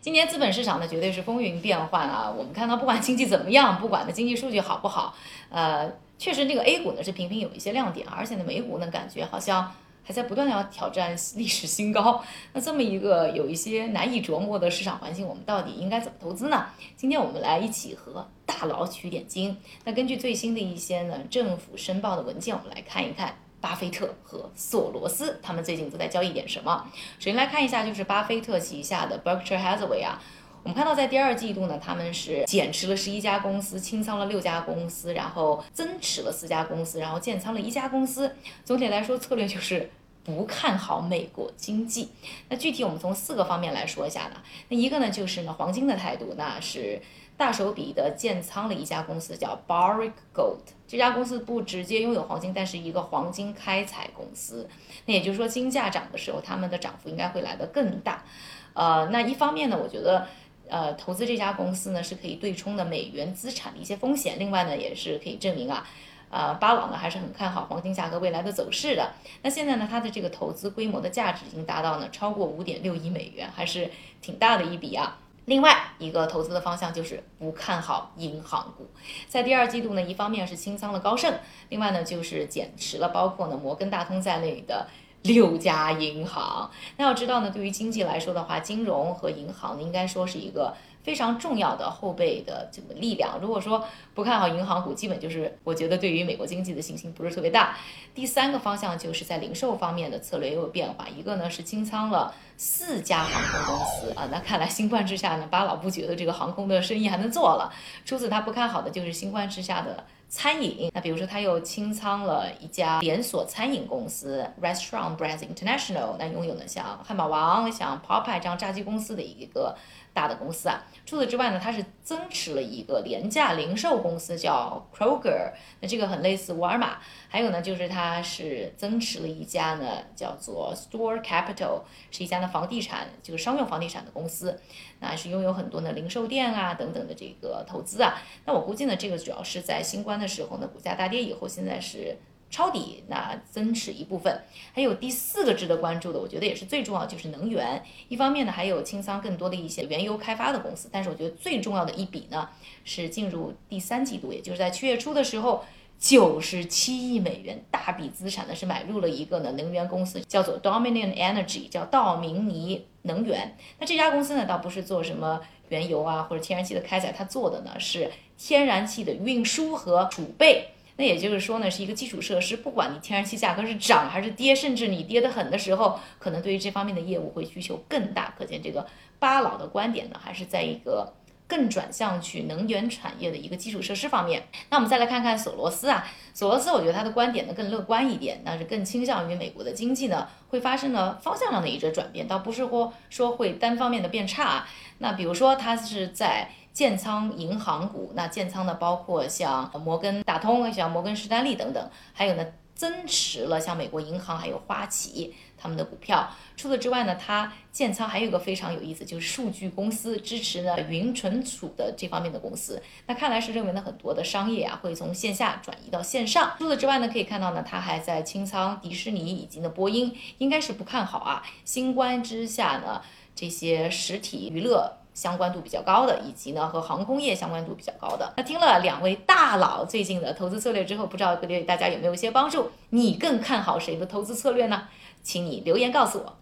今年资本市场呢，绝对是风云变幻啊。我们看到，不管经济怎么样，不管呢经济数据好不好，呃，确实这个 A 股呢是频频有一些亮点，而且呢美股呢感觉好像还在不断的要挑战历史新高。那这么一个有一些难以琢磨的市场环境，我们到底应该怎么投资呢？今天我们来一起和大佬取点经。那根据最新的一些呢政府申报的文件，我们来看一看。巴菲特和索罗斯，他们最近都在交易点什么？首先来看一下，就是巴菲特旗下的 Berkshire Hathaway 啊，我们看到在第二季度呢，他们是减持了十一家公司，清仓了六家公司，然后增持了四家公司，然后建仓了一家公司。总体来说，策略就是不看好美国经济。那具体我们从四个方面来说一下呢？那一个呢，就是呢黄金的态度，那是。大手笔的建仓了一家公司，叫 Barrick Gold。这家公司不直接拥有黄金，但是一个黄金开采公司。那也就是说，金价涨的时候，他们的涨幅应该会来得更大。呃，那一方面呢，我觉得，呃，投资这家公司呢是可以对冲的美元资产的一些风险。另外呢，也是可以证明啊，呃，巴朗呢还是很看好黄金价格未来的走势的。那现在呢，它的这个投资规模的价值已经达到呢超过五点六亿美元，还是挺大的一笔啊。另外一个投资的方向就是不看好银行股，在第二季度呢，一方面是清仓了高盛，另外呢就是减持了包括呢摩根大通在内的六家银行。那要知道呢，对于经济来说的话，金融和银行应该说是一个。非常重要的后备的这个力量。如果说不看好银行股，基本就是我觉得对于美国经济的信心不是特别大。第三个方向就是在零售方面的策略也有变化，一个呢是清仓了四家航空公司啊，那看来新冠之下呢，巴老不觉得这个航空的生意还能做了。除此他不看好的就是新冠之下的餐饮，那比如说他又清仓了一家连锁餐饮公司 Restaurant Brands International，那拥有呢像汉堡王、像 Popeye 这样炸鸡公司的一个。大的公司啊，除此之外呢，它是增持了一个廉价零售公司，叫 Kroger，那这个很类似沃尔玛。还有呢，就是它是增持了一家呢，叫做 Store Capital，是一家呢房地产，就是商用房地产的公司，那是拥有很多的零售店啊等等的这个投资啊。那我估计呢，这个主要是在新冠的时候呢，股价大跌以后，现在是。抄底，那增持一部分，还有第四个值得关注的，我觉得也是最重要，就是能源。一方面呢，还有清仓更多的一些原油开发的公司，但是我觉得最重要的一笔呢，是进入第三季度，也就是在七月初的时候，九十七亿美元大笔资产呢是买入了一个呢能源公司，叫做 Dominion Energy，叫道明尼能源。那这家公司呢，倒不是做什么原油啊或者天然气的开采，它做的呢是天然气的运输和储备。那也就是说呢，是一个基础设施，不管你天然气价格是涨还是跌，甚至你跌得很的时候，可能对于这方面的业务会需求更大。可见这个巴老的观点呢，还是在一个更转向去能源产业的一个基础设施方面。那我们再来看看索罗斯啊，索罗斯，我觉得他的观点呢更乐观一点，那是更倾向于美国的经济呢会发生呢方向上的一个转变，倒不是说说会单方面的变差。那比如说他是在。建仓银行股，那建仓的包括像摩根大通、像摩根士丹利等等，还有呢增持了像美国银行还有花旗他们的股票。除此之外呢，它建仓还有一个非常有意思，就是数据公司支持呢云存储的这方面的公司。那看来是认为呢很多的商业啊会从线下转移到线上。除此之外呢，可以看到呢它还在清仓迪士尼以及呢波音，应该是不看好啊。新冠之下呢这些实体娱乐。相关度比较高的，以及呢和航空业相关度比较高的。那听了两位大佬最近的投资策略之后，不知道各位大家有没有一些帮助？你更看好谁的投资策略呢？请你留言告诉我。